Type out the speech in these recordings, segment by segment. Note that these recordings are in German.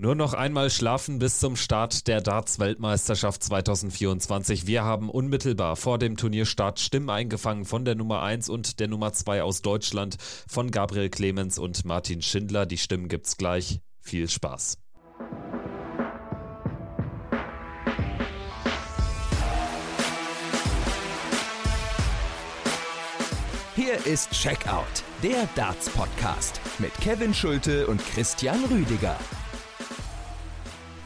Nur noch einmal schlafen bis zum Start der Darts-Weltmeisterschaft 2024. Wir haben unmittelbar vor dem Turnierstart Stimmen eingefangen von der Nummer 1 und der Nummer 2 aus Deutschland, von Gabriel Clemens und Martin Schindler. Die Stimmen gibt's gleich. Viel Spaß. Hier ist Checkout, der Darts-Podcast mit Kevin Schulte und Christian Rüdiger.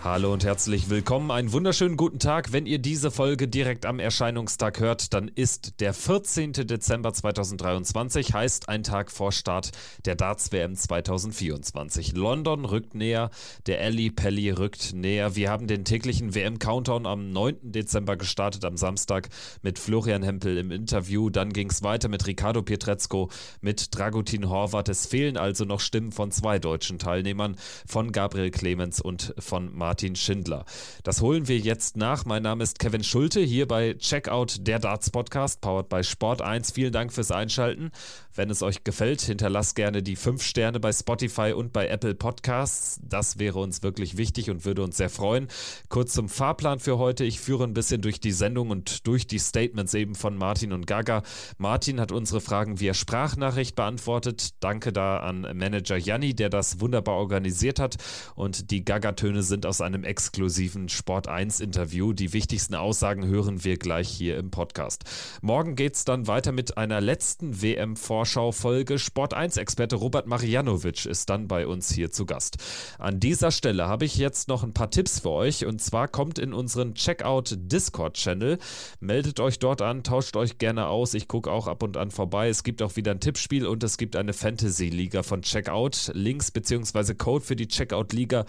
Hallo und herzlich willkommen. Einen wunderschönen guten Tag. Wenn ihr diese Folge direkt am Erscheinungstag hört, dann ist der 14. Dezember 2023, heißt ein Tag vor Start der Darts WM 2024. London rückt näher, der Ali Pelli rückt näher. Wir haben den täglichen WM-Countdown am 9. Dezember gestartet, am Samstag mit Florian Hempel im Interview. Dann ging es weiter mit Ricardo Pietrezco, mit Dragutin Horvath. Es fehlen also noch Stimmen von zwei deutschen Teilnehmern, von Gabriel Clemens und von Martin. Martin Schindler. Das holen wir jetzt nach. Mein Name ist Kevin Schulte, hier bei Checkout der Darts Podcast, powered by Sport 1. Vielen Dank fürs Einschalten. Wenn es euch gefällt, hinterlasst gerne die 5 Sterne bei Spotify und bei Apple Podcasts. Das wäre uns wirklich wichtig und würde uns sehr freuen. Kurz zum Fahrplan für heute. Ich führe ein bisschen durch die Sendung und durch die Statements eben von Martin und Gaga. Martin hat unsere Fragen via Sprachnachricht beantwortet. Danke da an Manager Janni, der das wunderbar organisiert hat. Und die Gaga-Töne sind aus einem exklusiven Sport 1 Interview. Die wichtigsten Aussagen hören wir gleich hier im Podcast. Morgen geht es dann weiter mit einer letzten WM-Vorschau-Folge. Sport 1-Experte Robert Marianovic ist dann bei uns hier zu Gast. An dieser Stelle habe ich jetzt noch ein paar Tipps für euch und zwar kommt in unseren Checkout Discord-Channel. Meldet euch dort an, tauscht euch gerne aus. Ich gucke auch ab und an vorbei. Es gibt auch wieder ein Tippspiel und es gibt eine Fantasy-Liga von Checkout. Links bzw. Code für die Checkout-Liga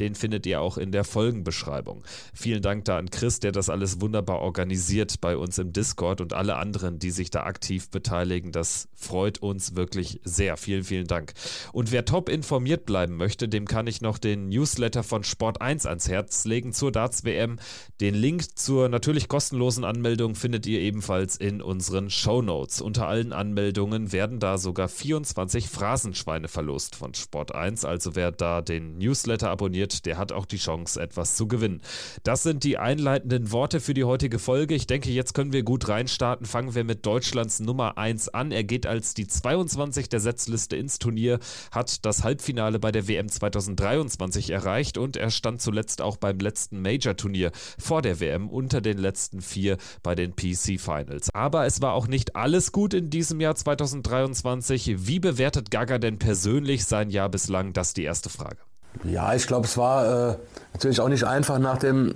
den findet ihr auch in der Folgenbeschreibung. Vielen Dank da an Chris, der das alles wunderbar organisiert bei uns im Discord und alle anderen, die sich da aktiv beteiligen. Das freut uns wirklich sehr. Vielen, vielen Dank. Und wer top informiert bleiben möchte, dem kann ich noch den Newsletter von Sport 1 ans Herz legen zur Darts WM. Den Link zur natürlich kostenlosen Anmeldung findet ihr ebenfalls in unseren Show Notes. Unter allen Anmeldungen werden da sogar 24 Phrasenschweine verlost von Sport 1. Also wer da den Newsletter abonniert, wird, der hat auch die Chance, etwas zu gewinnen. Das sind die einleitenden Worte für die heutige Folge. Ich denke, jetzt können wir gut reinstarten. Fangen wir mit Deutschlands Nummer 1 an. Er geht als die 22 der Setzliste ins Turnier, hat das Halbfinale bei der WM 2023 erreicht und er stand zuletzt auch beim letzten Major-Turnier vor der WM unter den letzten vier bei den PC Finals. Aber es war auch nicht alles gut in diesem Jahr 2023. Wie bewertet Gaga denn persönlich sein Jahr bislang? Das ist die erste Frage. Ja, ich glaube, es war äh, natürlich auch nicht einfach nach dem,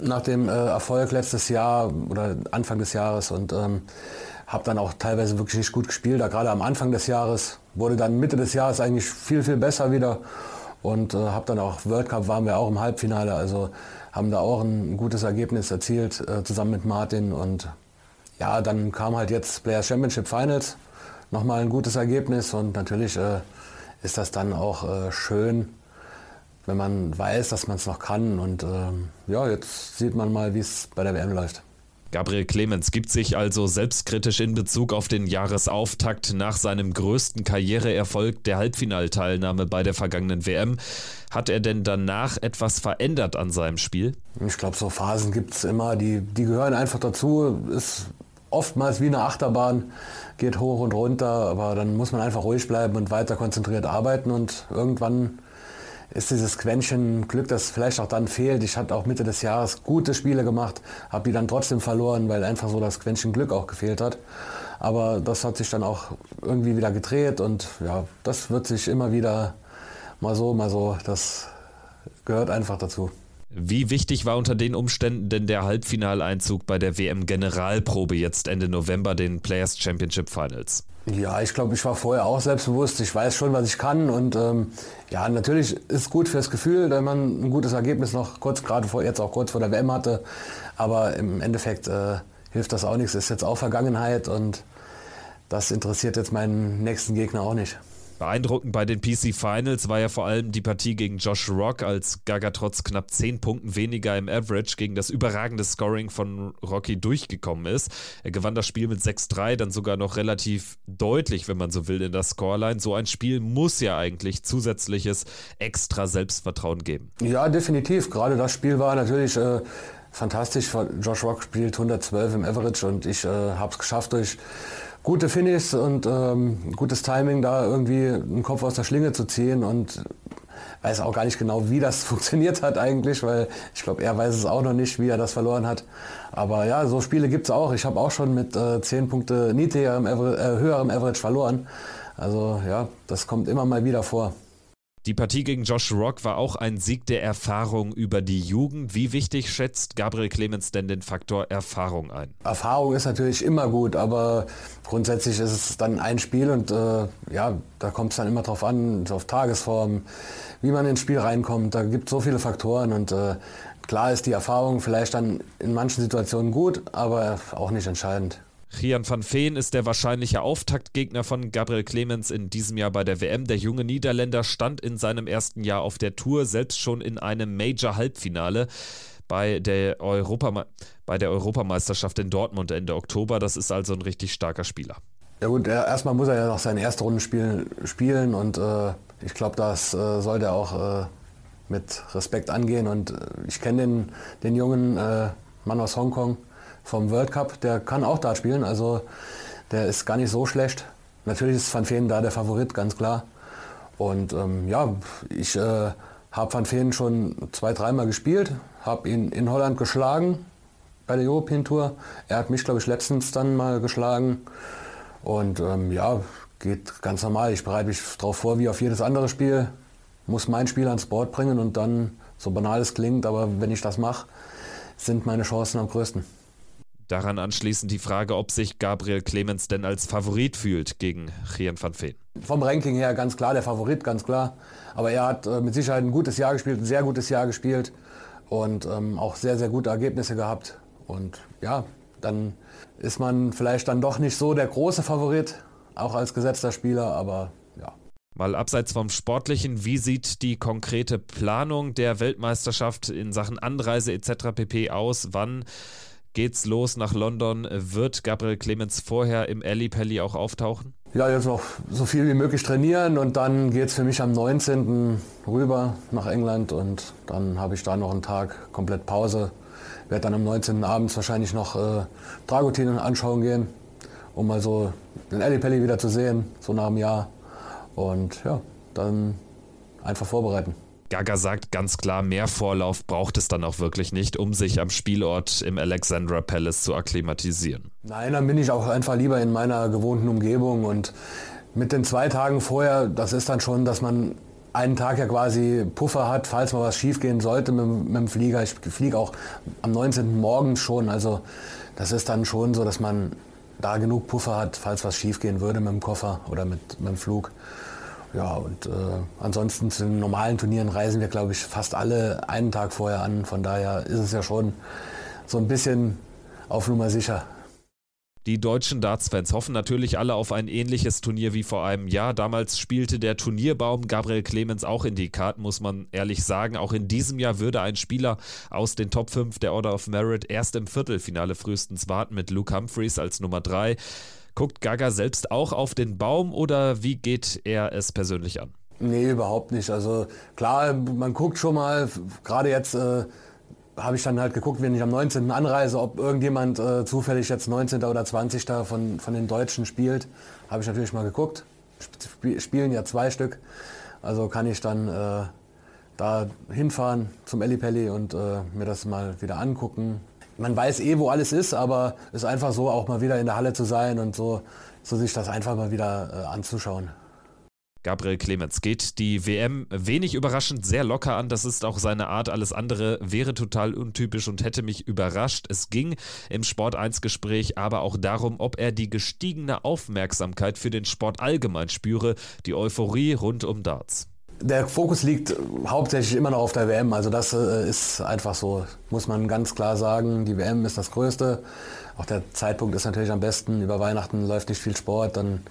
nach dem äh, Erfolg letztes Jahr oder Anfang des Jahres und ähm, habe dann auch teilweise wirklich nicht gut gespielt. Da gerade am Anfang des Jahres wurde dann Mitte des Jahres eigentlich viel, viel besser wieder und äh, habe dann auch World Cup waren wir auch im Halbfinale, also haben da auch ein gutes Ergebnis erzielt äh, zusammen mit Martin und ja, dann kam halt jetzt Players Championship Finals, nochmal ein gutes Ergebnis und natürlich äh, ist das dann auch äh, schön, wenn man weiß, dass man es noch kann. Und ähm, ja, jetzt sieht man mal, wie es bei der WM läuft. Gabriel Clemens gibt sich also selbstkritisch in Bezug auf den Jahresauftakt nach seinem größten Karriereerfolg der Halbfinalteilnahme bei der vergangenen WM. Hat er denn danach etwas verändert an seinem Spiel? Ich glaube, so Phasen gibt es immer, die, die gehören einfach dazu. Ist oftmals wie eine Achterbahn, geht hoch und runter, aber dann muss man einfach ruhig bleiben und weiter konzentriert arbeiten und irgendwann ist dieses Quäntchen Glück, das vielleicht auch dann fehlt. Ich hatte auch Mitte des Jahres gute Spiele gemacht, habe die dann trotzdem verloren, weil einfach so das Quäntchen Glück auch gefehlt hat. Aber das hat sich dann auch irgendwie wieder gedreht und ja, das wird sich immer wieder mal so, mal so. Das gehört einfach dazu. Wie wichtig war unter den Umständen denn der Halbfinaleinzug bei der WM Generalprobe jetzt Ende November, den Players Championship Finals? Ja, ich glaube, ich war vorher auch selbstbewusst. Ich weiß schon, was ich kann. Und ähm, ja, natürlich ist gut fürs Gefühl, wenn man ein gutes Ergebnis noch kurz, gerade vor, jetzt auch kurz vor der WM hatte. Aber im Endeffekt äh, hilft das auch nichts. Ist jetzt auch Vergangenheit und das interessiert jetzt meinen nächsten Gegner auch nicht. Beeindruckend bei den PC Finals war ja vor allem die Partie gegen Josh Rock, als Gaga trotz knapp 10 Punkten weniger im Average gegen das überragende Scoring von Rocky durchgekommen ist. Er gewann das Spiel mit 6-3, dann sogar noch relativ deutlich, wenn man so will, in der Scoreline. So ein Spiel muss ja eigentlich zusätzliches extra Selbstvertrauen geben. Ja, definitiv. Gerade das Spiel war natürlich äh, fantastisch. Josh Rock spielt 112 im Average und ich äh, habe es geschafft durch gute Finishes und ähm, gutes Timing, da irgendwie einen Kopf aus der Schlinge zu ziehen und weiß auch gar nicht genau, wie das funktioniert hat eigentlich, weil ich glaube, er weiß es auch noch nicht, wie er das verloren hat. Aber ja, so Spiele gibt es auch. Ich habe auch schon mit äh, 10 Punkte niedrigerem, äh, höherem Average verloren. Also ja, das kommt immer mal wieder vor. Die Partie gegen Josh Rock war auch ein Sieg der Erfahrung über die Jugend. Wie wichtig schätzt Gabriel Clemens denn den Faktor Erfahrung ein? Erfahrung ist natürlich immer gut, aber grundsätzlich ist es dann ein Spiel und äh, ja, da kommt es dann immer drauf an, auf Tagesform, wie man ins Spiel reinkommt. Da gibt es so viele Faktoren und äh, klar ist die Erfahrung vielleicht dann in manchen Situationen gut, aber auch nicht entscheidend. Rian van Veen ist der wahrscheinliche Auftaktgegner von Gabriel Clemens in diesem Jahr bei der WM. Der junge Niederländer stand in seinem ersten Jahr auf der Tour, selbst schon in einem Major-Halbfinale bei der, Europame bei der Europameisterschaft in Dortmund Ende Oktober. Das ist also ein richtig starker Spieler. Ja gut, erstmal muss er ja noch seine erste Runde spielen, spielen und äh, ich glaube, das äh, sollte er auch äh, mit Respekt angehen. Und äh, ich kenne den, den jungen äh, Mann aus Hongkong vom World Cup, der kann auch da spielen. Also der ist gar nicht so schlecht. Natürlich ist Van Veen da der Favorit, ganz klar. Und ähm, ja, ich äh, habe Van Veen schon zwei, dreimal gespielt, habe ihn in Holland geschlagen bei der European Tour. Er hat mich, glaube ich, letztens dann mal geschlagen. Und ähm, ja, geht ganz normal. Ich bereite mich darauf vor wie auf jedes andere Spiel. Muss mein Spiel ans Board bringen und dann, so banal es klingt, aber wenn ich das mache, sind meine Chancen am größten. Daran anschließend die Frage, ob sich Gabriel Clemens denn als Favorit fühlt gegen Gian van Veen. Vom Ranking her ganz klar der Favorit, ganz klar. Aber er hat äh, mit Sicherheit ein gutes Jahr gespielt, ein sehr gutes Jahr gespielt und ähm, auch sehr, sehr gute Ergebnisse gehabt. Und ja, dann ist man vielleicht dann doch nicht so der große Favorit, auch als gesetzter Spieler, aber ja. Mal abseits vom Sportlichen, wie sieht die konkrete Planung der Weltmeisterschaft in Sachen Anreise etc. pp aus? Wann geht's los nach London. Wird Gabriel Clemens vorher im Ali Pelli auch auftauchen? Ja, jetzt noch so viel wie möglich trainieren und dann geht es für mich am 19. rüber nach England und dann habe ich da noch einen Tag komplett Pause. Werde dann am 19. abends wahrscheinlich noch äh, Dragutin anschauen gehen, um mal so den Ali Pelli wieder zu sehen, so nach einem Jahr. Und ja, dann einfach vorbereiten. Gaga sagt ganz klar, mehr Vorlauf braucht es dann auch wirklich nicht, um sich am Spielort im Alexandra Palace zu akklimatisieren. Nein, dann bin ich auch einfach lieber in meiner gewohnten Umgebung und mit den zwei Tagen vorher, das ist dann schon, dass man einen Tag ja quasi Puffer hat, falls mal was schiefgehen sollte mit, mit dem Flieger. Ich fliege auch am 19. morgens schon, also das ist dann schon so, dass man da genug Puffer hat, falls was schiefgehen würde mit dem Koffer oder mit, mit dem Flug. Ja, und äh, ansonsten zu den normalen Turnieren reisen wir, glaube ich, fast alle einen Tag vorher an. Von daher ist es ja schon so ein bisschen auf Nummer sicher. Die deutschen Darts-Fans hoffen natürlich alle auf ein ähnliches Turnier wie vor einem Jahr. Damals spielte der Turnierbaum Gabriel Clemens auch in die Karten, muss man ehrlich sagen. Auch in diesem Jahr würde ein Spieler aus den Top 5 der Order of Merit erst im Viertelfinale frühestens warten mit Luke Humphreys als Nummer 3. Guckt Gaga selbst auch auf den Baum oder wie geht er es persönlich an? Nee, überhaupt nicht. Also klar, man guckt schon mal, gerade jetzt äh, habe ich dann halt geguckt, wenn ich am 19. anreise, ob irgendjemand äh, zufällig jetzt 19. oder 20. von, von den Deutschen spielt. Habe ich natürlich mal geguckt. Sp spielen ja zwei Stück. Also kann ich dann äh, da hinfahren zum Ellipelli und äh, mir das mal wieder angucken, man weiß eh, wo alles ist, aber es ist einfach so, auch mal wieder in der Halle zu sein und so, so sich das einfach mal wieder äh, anzuschauen. Gabriel Clemens geht die WM wenig überraschend sehr locker an. Das ist auch seine Art. Alles andere wäre total untypisch und hätte mich überrascht. Es ging im Sport 1 Gespräch aber auch darum, ob er die gestiegene Aufmerksamkeit für den Sport allgemein spüre, die Euphorie rund um Darts. Der Fokus liegt hauptsächlich immer noch auf der WM. Also das äh, ist einfach so, muss man ganz klar sagen. Die WM ist das Größte. Auch der Zeitpunkt ist natürlich am besten. Über Weihnachten läuft nicht viel Sport. Dann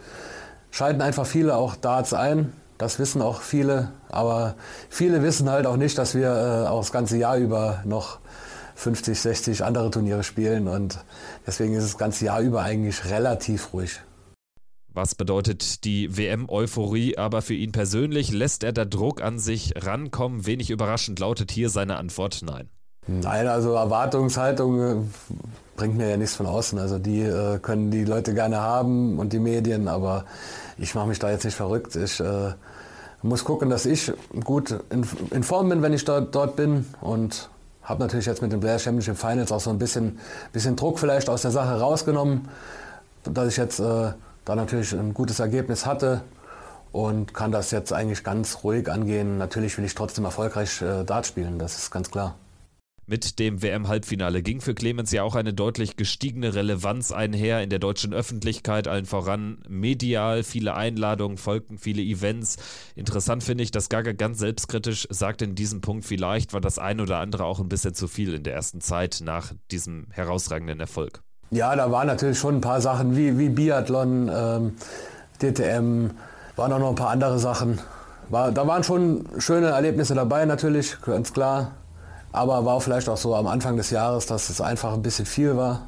schalten einfach viele auch Darts ein. Das wissen auch viele, aber viele wissen halt auch nicht, dass wir äh, auch das ganze Jahr über noch 50, 60 andere Turniere spielen und deswegen ist das ganze Jahr über eigentlich relativ ruhig. Was bedeutet die WM-Euphorie aber für ihn persönlich? Lässt er der Druck an sich rankommen? Wenig überraschend lautet hier seine Antwort nein. Nein, also Erwartungshaltung äh, bringt mir ja nichts von außen. Also die äh, können die Leute gerne haben und die Medien, aber ich mache mich da jetzt nicht verrückt. Ich äh, muss gucken, dass ich gut in, in Form bin, wenn ich dort, dort bin und habe natürlich jetzt mit den Blair Championship Finals auch so ein bisschen, bisschen Druck vielleicht aus der Sache rausgenommen, dass ich jetzt äh, da natürlich ein gutes Ergebnis hatte und kann das jetzt eigentlich ganz ruhig angehen. Natürlich will ich trotzdem erfolgreich äh, Dart spielen, das ist ganz klar. Mit dem WM-Halbfinale ging für Clemens ja auch eine deutlich gestiegene Relevanz einher in der deutschen Öffentlichkeit, allen voran medial. Viele Einladungen folgten, viele Events. Interessant finde ich, dass Gaga ganz selbstkritisch sagt in diesem Punkt, vielleicht war das ein oder andere auch ein bisschen zu viel in der ersten Zeit nach diesem herausragenden Erfolg. Ja, da waren natürlich schon ein paar Sachen wie, wie Biathlon, ähm, DTM, waren auch noch ein paar andere Sachen. War, da waren schon schöne Erlebnisse dabei natürlich, ganz klar. Aber war vielleicht auch so am Anfang des Jahres, dass es einfach ein bisschen viel war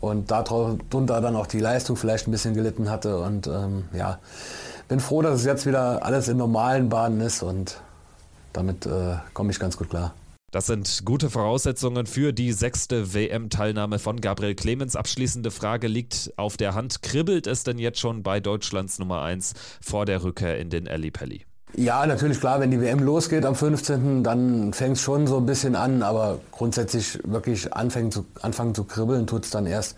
und darunter dann auch die Leistung vielleicht ein bisschen gelitten hatte. Und ähm, ja, bin froh, dass es jetzt wieder alles in normalen Bahnen ist und damit äh, komme ich ganz gut klar. Das sind gute Voraussetzungen für die sechste WM-Teilnahme von Gabriel Clemens. Abschließende Frage liegt auf der Hand. Kribbelt es denn jetzt schon bei Deutschlands Nummer 1 vor der Rückkehr in den Ali Pelli? Ja, natürlich klar, wenn die WM losgeht am 15., dann fängt es schon so ein bisschen an, aber grundsätzlich wirklich anfangen zu, anfangen zu kribbeln tut es dann erst,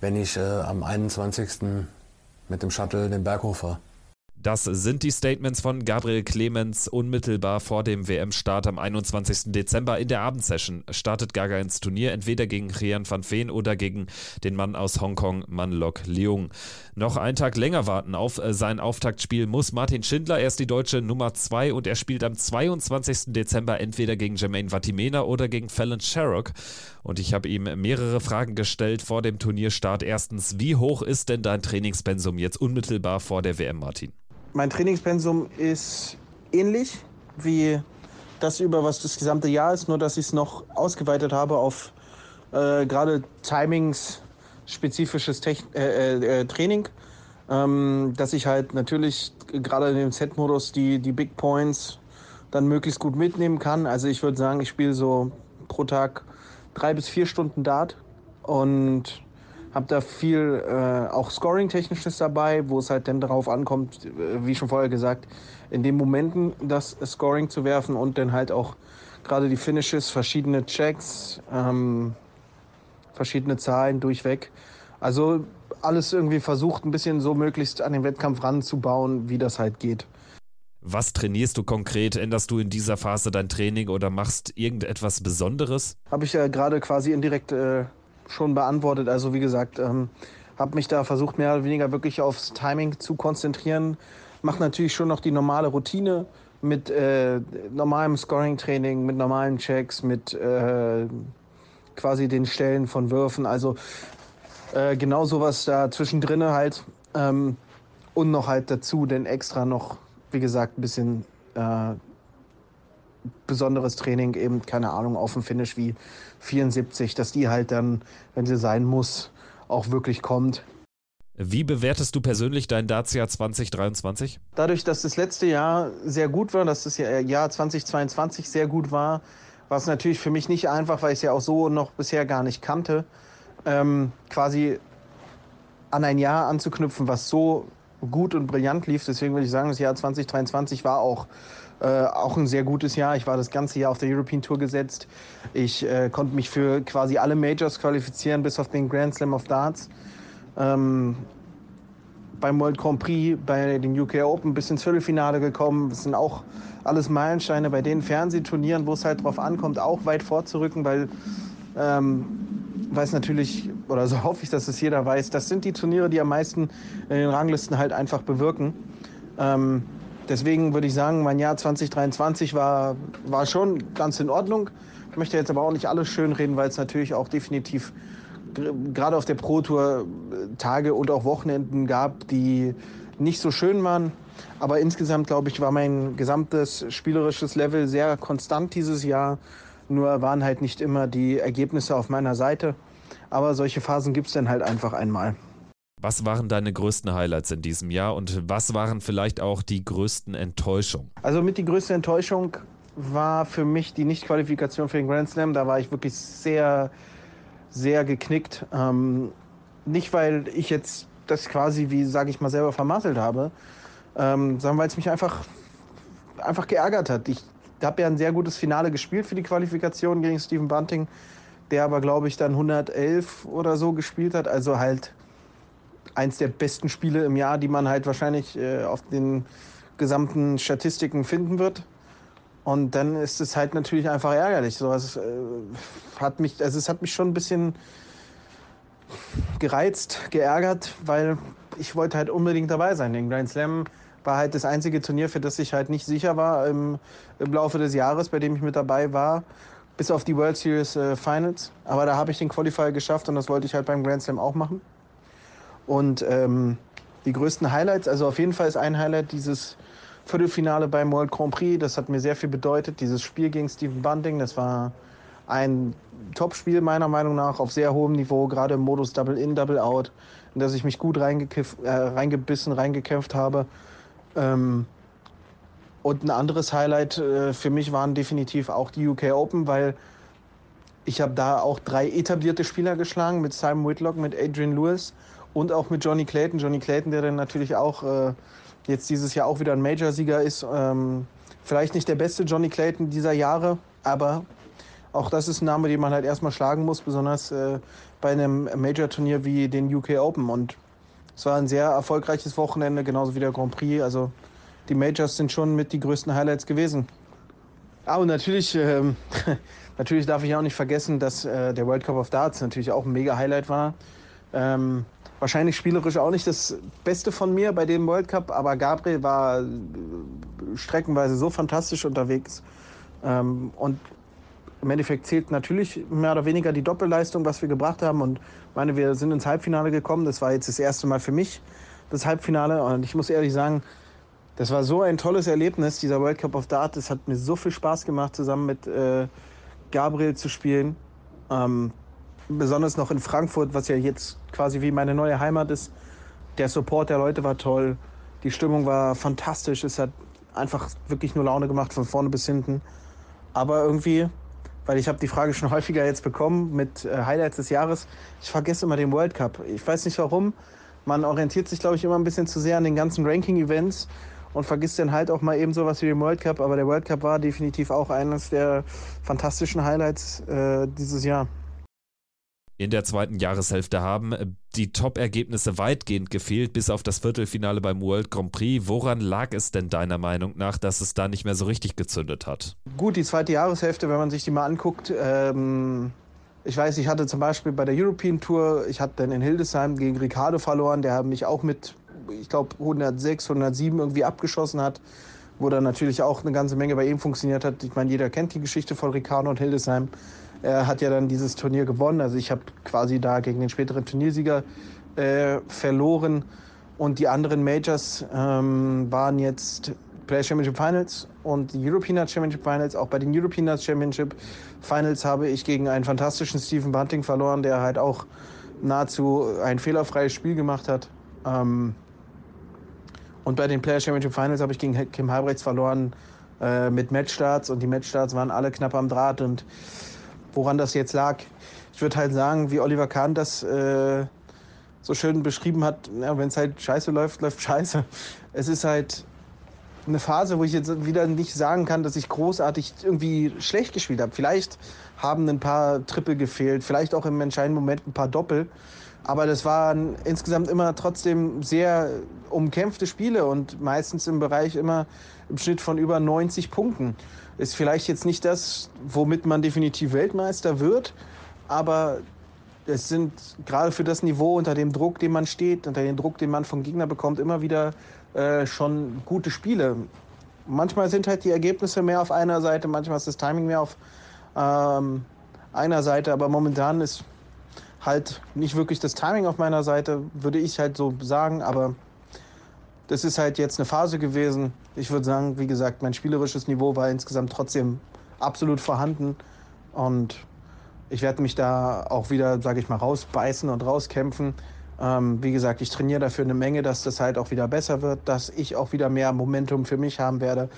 wenn ich äh, am 21. mit dem Shuttle den Berg hochfahre. Das sind die Statements von Gabriel Clemens unmittelbar vor dem WM-Start am 21. Dezember. In der Abendsession startet Gaga ins Turnier, entweder gegen Rian van Veen oder gegen den Mann aus Hongkong, Manlok Leung. Noch einen Tag länger warten auf äh, sein Auftaktspiel muss Martin Schindler. Er ist die deutsche Nummer 2 und er spielt am 22. Dezember entweder gegen Jermaine Vatimena oder gegen Fallon Sherrock. Und ich habe ihm mehrere Fragen gestellt vor dem Turnierstart. Erstens, wie hoch ist denn dein Trainingspensum jetzt unmittelbar vor der WM, Martin? Mein Trainingspensum ist ähnlich wie das über was das gesamte Jahr ist, nur dass ich es noch ausgeweitet habe auf äh, gerade Timings spezifisches Techn äh, äh, äh, Training, ähm, dass ich halt natürlich gerade in dem Set-Modus die, die Big Points dann möglichst gut mitnehmen kann. Also ich würde sagen, ich spiele so pro Tag drei bis vier Stunden Dart und habe da viel äh, auch Scoring-Technisches dabei, wo es halt dann darauf ankommt, äh, wie schon vorher gesagt, in den Momenten das Scoring zu werfen und dann halt auch gerade die Finishes, verschiedene Checks, ähm, verschiedene Zahlen durchweg. Also alles irgendwie versucht, ein bisschen so möglichst an den Wettkampf ranzubauen, wie das halt geht. Was trainierst du konkret? Änderst du in dieser Phase dein Training oder machst irgendetwas Besonderes? Habe ich ja gerade quasi indirekt äh, schon beantwortet. Also wie gesagt, ähm, habe mich da versucht, mehr oder weniger wirklich aufs Timing zu konzentrieren. Mache natürlich schon noch die normale Routine mit äh, normalem Scoring-Training, mit normalen Checks, mit äh, quasi den Stellen von Würfen. Also äh, genau sowas da zwischendrin halt. Ähm, und noch halt dazu denn extra noch, wie gesagt, ein bisschen äh, besonderes Training, eben, keine Ahnung, auf dem Finish wie 74, dass die halt dann, wenn sie sein muss, auch wirklich kommt. Wie bewertest du persönlich dein Dacia 2023? Dadurch, dass das letzte Jahr sehr gut war, dass das Jahr 2022 sehr gut war, war es natürlich für mich nicht einfach, weil ich es ja auch so noch bisher gar nicht kannte, ähm, quasi an ein Jahr anzuknüpfen, was so gut und brillant lief. Deswegen würde ich sagen, das Jahr 2023 war auch äh, auch ein sehr gutes Jahr. Ich war das ganze Jahr auf der European Tour gesetzt. Ich äh, konnte mich für quasi alle Majors qualifizieren, bis auf den Grand Slam of Darts. Ähm, beim World Grand Prix, bei den UK Open bis ins Viertelfinale gekommen. Das sind auch alles Meilensteine bei den Fernsehturnieren, wo es halt drauf ankommt, auch weit vorzurücken, weil ähm, weiß natürlich, oder so hoffe ich, dass es jeder weiß, das sind die Turniere, die am meisten in den Ranglisten halt einfach bewirken. Ähm, Deswegen würde ich sagen, mein Jahr 2023 war, war schon ganz in Ordnung. Ich möchte jetzt aber auch nicht alles schönreden, weil es natürlich auch definitiv gerade auf der Pro Tour äh, Tage und auch Wochenenden gab, die nicht so schön waren. Aber insgesamt, glaube ich, war mein gesamtes spielerisches Level sehr konstant dieses Jahr. Nur waren halt nicht immer die Ergebnisse auf meiner Seite. Aber solche Phasen gibt es dann halt einfach einmal. Was waren deine größten Highlights in diesem Jahr und was waren vielleicht auch die größten Enttäuschungen? Also mit die größte Enttäuschung war für mich die Nichtqualifikation für den Grand Slam. Da war ich wirklich sehr, sehr geknickt. Ähm, nicht, weil ich jetzt das quasi, wie sage ich mal, selber vermasselt habe, ähm, sondern weil es mich einfach, einfach geärgert hat. Ich habe ja ein sehr gutes Finale gespielt für die Qualifikation gegen Stephen Bunting, der aber, glaube ich, dann 111 oder so gespielt hat. Also halt eins der besten Spiele im Jahr, die man halt wahrscheinlich äh, auf den gesamten Statistiken finden wird. Und dann ist es halt natürlich einfach ärgerlich. So, es, äh, hat mich, also es hat mich schon ein bisschen gereizt, geärgert, weil ich wollte halt unbedingt dabei sein. Den Grand Slam war halt das einzige Turnier, für das ich halt nicht sicher war im, im Laufe des Jahres, bei dem ich mit dabei war, bis auf die World Series äh, Finals. Aber da habe ich den Qualifier geschafft und das wollte ich halt beim Grand Slam auch machen. Und ähm, die größten Highlights, also auf jeden Fall ist ein Highlight dieses Viertelfinale beim World Grand Prix. Das hat mir sehr viel bedeutet. Dieses Spiel gegen Stephen Bunting, das war ein Top-Spiel meiner Meinung nach auf sehr hohem Niveau, gerade im Modus Double In, Double Out, in das ich mich gut äh, reingebissen, reingekämpft habe. Ähm, und ein anderes Highlight äh, für mich waren definitiv auch die UK Open, weil ich habe da auch drei etablierte Spieler geschlagen mit Simon Whitlock, mit Adrian Lewis und auch mit Johnny Clayton. Johnny Clayton, der dann natürlich auch äh, jetzt dieses Jahr auch wieder ein Major-Sieger ist. Ähm, vielleicht nicht der beste Johnny Clayton dieser Jahre, aber auch das ist ein Name, den man halt erstmal schlagen muss, besonders äh, bei einem Major-Turnier wie den UK Open. Und es war ein sehr erfolgreiches Wochenende, genauso wie der Grand Prix. Also die Majors sind schon mit die größten Highlights gewesen. Ah, und natürlich, ähm, natürlich darf ich auch nicht vergessen, dass äh, der World Cup of Darts natürlich auch ein mega Highlight war. Ähm, wahrscheinlich spielerisch auch nicht das Beste von mir bei dem World Cup, aber Gabriel war äh, streckenweise so fantastisch unterwegs. Ähm, und im Endeffekt zählt natürlich mehr oder weniger die Doppelleistung, was wir gebracht haben. Und meine, wir sind ins Halbfinale gekommen. Das war jetzt das erste Mal für mich, das Halbfinale. Und ich muss ehrlich sagen, das war so ein tolles Erlebnis, dieser World Cup of Dart. Es hat mir so viel Spaß gemacht, zusammen mit äh, Gabriel zu spielen. Ähm, besonders noch in Frankfurt, was ja jetzt quasi wie meine neue Heimat ist. Der Support der Leute war toll. Die Stimmung war fantastisch. Es hat einfach wirklich nur Laune gemacht von vorne bis hinten. Aber irgendwie weil ich habe die Frage schon häufiger jetzt bekommen mit äh, Highlights des Jahres. Ich vergesse immer den World Cup. Ich weiß nicht warum. Man orientiert sich, glaube ich, immer ein bisschen zu sehr an den ganzen Ranking-Events und vergisst dann halt auch mal eben sowas wie den World Cup. Aber der World Cup war definitiv auch eines der fantastischen Highlights äh, dieses Jahr in der zweiten Jahreshälfte haben äh, die Top-Ergebnisse weitgehend gefehlt, bis auf das Viertelfinale beim World Grand Prix. Woran lag es denn deiner Meinung nach, dass es da nicht mehr so richtig gezündet hat? Gut, die zweite Jahreshälfte, wenn man sich die mal anguckt, ähm, ich weiß, ich hatte zum Beispiel bei der European Tour, ich hatte dann in Hildesheim gegen Ricardo verloren, der mich auch mit, ich glaube, 106, 107 irgendwie abgeschossen hat, wo dann natürlich auch eine ganze Menge bei ihm funktioniert hat. Ich meine, jeder kennt die Geschichte von Ricardo und Hildesheim. Er hat ja dann dieses Turnier gewonnen. Also ich habe quasi da gegen den späteren Turniersieger äh, verloren. Und die anderen Majors ähm, waren jetzt Player Championship Finals und die European Championship Finals. Auch bei den European Championship Finals habe ich gegen einen fantastischen Stephen Bunting verloren, der halt auch nahezu ein fehlerfreies Spiel gemacht hat. Ähm, und bei den Player Championship Finals habe ich gegen Kim Halbrechts verloren äh, mit Matchstarts und die Matchstarts waren alle knapp am Draht und woran das jetzt lag. Ich würde halt sagen, wie Oliver Kahn das äh, so schön beschrieben hat, ja, wenn es halt scheiße läuft, läuft scheiße. Es ist halt eine Phase, wo ich jetzt wieder nicht sagen kann, dass ich großartig irgendwie schlecht gespielt habe. Vielleicht haben ein paar Triple gefehlt, vielleicht auch im entscheidenden Moment ein paar Doppel. Aber das waren insgesamt immer trotzdem sehr umkämpfte Spiele und meistens im Bereich immer im Schnitt von über 90 Punkten. Ist vielleicht jetzt nicht das, womit man definitiv Weltmeister wird, aber es sind gerade für das Niveau unter dem Druck, den man steht, unter dem Druck, den man vom Gegner bekommt, immer wieder äh, schon gute Spiele. Manchmal sind halt die Ergebnisse mehr auf einer Seite, manchmal ist das Timing mehr auf ähm, einer Seite, aber momentan ist halt nicht wirklich das Timing auf meiner Seite, würde ich halt so sagen, aber das ist halt jetzt eine Phase gewesen. Ich würde sagen, wie gesagt, mein spielerisches Niveau war insgesamt trotzdem absolut vorhanden. Und ich werde mich da auch wieder, sage ich mal, rausbeißen und rauskämpfen. Ähm, wie gesagt, ich trainiere dafür eine Menge, dass das halt auch wieder besser wird, dass ich auch wieder mehr Momentum für mich haben werde.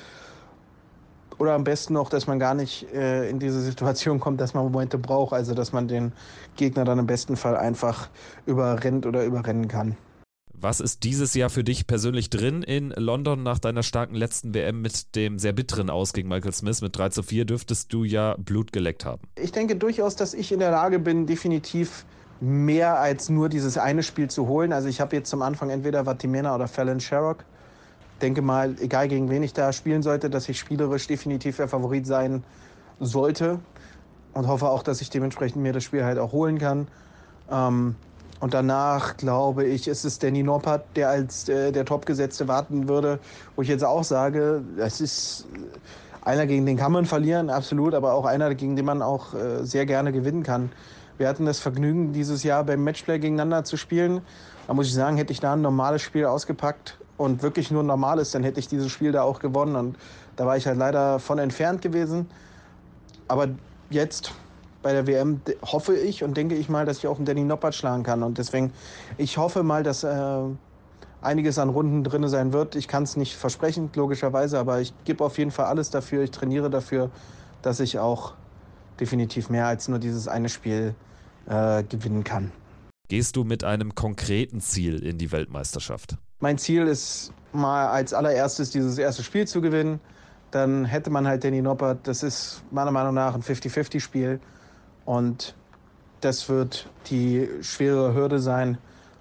Oder am besten noch, dass man gar nicht äh, in diese Situation kommt, dass man Momente braucht, also dass man den Gegner dann im besten Fall einfach überrennt oder überrennen kann. Was ist dieses Jahr für dich persönlich drin in London nach deiner starken letzten WM mit dem sehr bitteren Aus gegen Michael Smith mit 3 zu 4 dürftest du ja Blut geleckt haben? Ich denke durchaus, dass ich in der Lage bin, definitiv mehr als nur dieses eine Spiel zu holen. Also ich habe jetzt zum Anfang entweder Vatimena oder Fallon Sherrock. Denke mal, egal gegen wen ich da spielen sollte, dass ich spielerisch definitiv der Favorit sein sollte. Und hoffe auch, dass ich dementsprechend mir das Spiel halt auch holen kann. Ähm, und danach, glaube ich, ist es Danny Noppert, der als äh, der Topgesetzte warten würde, wo ich jetzt auch sage, das ist einer, gegen den kann man verlieren, absolut, aber auch einer, gegen den man auch äh, sehr gerne gewinnen kann. Wir hatten das Vergnügen, dieses Jahr beim Matchplay gegeneinander zu spielen. Da muss ich sagen, hätte ich da ein normales Spiel ausgepackt und wirklich nur ein normales, dann hätte ich dieses Spiel da auch gewonnen. Und da war ich halt leider von entfernt gewesen. Aber jetzt bei der WM hoffe ich und denke ich mal, dass ich auch einen Danny Noppert schlagen kann. Und deswegen, ich hoffe mal, dass äh, einiges an Runden drin sein wird. Ich kann es nicht versprechen, logischerweise, aber ich gebe auf jeden Fall alles dafür. Ich trainiere dafür, dass ich auch definitiv mehr als nur dieses eine Spiel äh, gewinnen kann. Gehst du mit einem konkreten Ziel in die Weltmeisterschaft? Mein Ziel ist mal als allererstes dieses erste Spiel zu gewinnen. Dann hätte man halt Danny Noppert. Das ist meiner Meinung nach ein 50-50-Spiel. Und das wird die schwere Hürde sein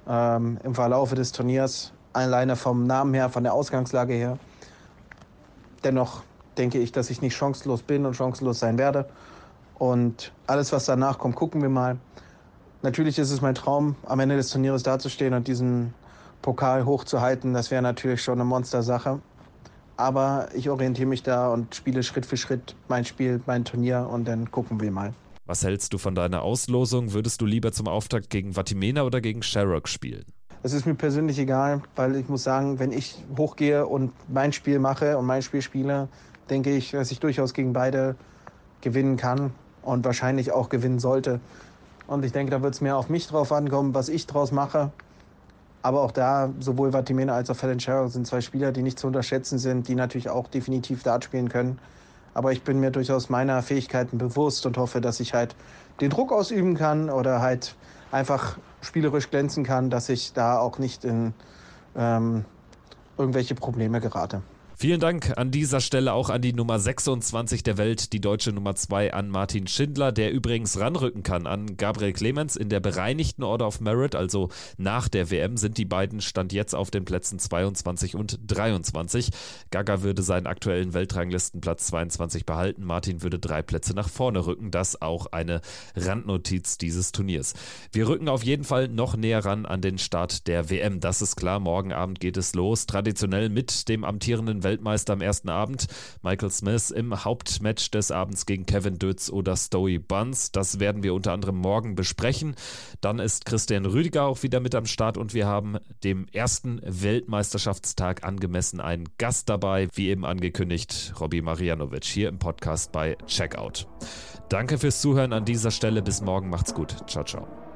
ähm, im Verlaufe des Turniers, alleine vom Namen her, von der Ausgangslage her. Dennoch denke ich, dass ich nicht chancenlos bin und chancenlos sein werde. Und alles, was danach kommt, gucken wir mal. Natürlich ist es mein Traum, am Ende des Turnieres dazustehen und diesen Pokal hochzuhalten. Das wäre natürlich schon eine Monstersache. Aber ich orientiere mich da und spiele Schritt für Schritt mein Spiel, mein Turnier und dann gucken wir mal. Was hältst du von deiner Auslosung? Würdest du lieber zum Auftakt gegen Vatimena oder gegen Sherrock spielen? Es ist mir persönlich egal, weil ich muss sagen, wenn ich hochgehe und mein Spiel mache und mein Spiel spiele, denke ich, dass ich durchaus gegen beide gewinnen kann und wahrscheinlich auch gewinnen sollte. Und ich denke, da wird es mehr auf mich drauf ankommen, was ich draus mache. Aber auch da, sowohl Vatimena als auch Fallon Sherrock sind zwei Spieler, die nicht zu unterschätzen sind, die natürlich auch definitiv Dart spielen können. Aber ich bin mir durchaus meiner Fähigkeiten bewusst und hoffe, dass ich halt den Druck ausüben kann oder halt einfach spielerisch glänzen kann, dass ich da auch nicht in ähm, irgendwelche Probleme gerate. Vielen Dank an dieser Stelle auch an die Nummer 26 der Welt, die deutsche Nummer 2 an Martin Schindler, der übrigens ranrücken kann an Gabriel Clemens in der bereinigten Order of Merit, also nach der WM sind die beiden Stand jetzt auf den Plätzen 22 und 23. Gaga würde seinen aktuellen Weltranglistenplatz 22 behalten, Martin würde drei Plätze nach vorne rücken, das auch eine Randnotiz dieses Turniers. Wir rücken auf jeden Fall noch näher ran an den Start der WM, das ist klar, morgen Abend geht es los, traditionell mit dem amtierenden Weltmeister am ersten Abend. Michael Smith im Hauptmatch des Abends gegen Kevin Dötz oder Stoey Buns. Das werden wir unter anderem morgen besprechen. Dann ist Christian Rüdiger auch wieder mit am Start und wir haben dem ersten Weltmeisterschaftstag angemessen einen Gast dabei, wie eben angekündigt, Robbie Marianovic hier im Podcast bei Checkout. Danke fürs Zuhören an dieser Stelle. Bis morgen. Macht's gut. Ciao, ciao.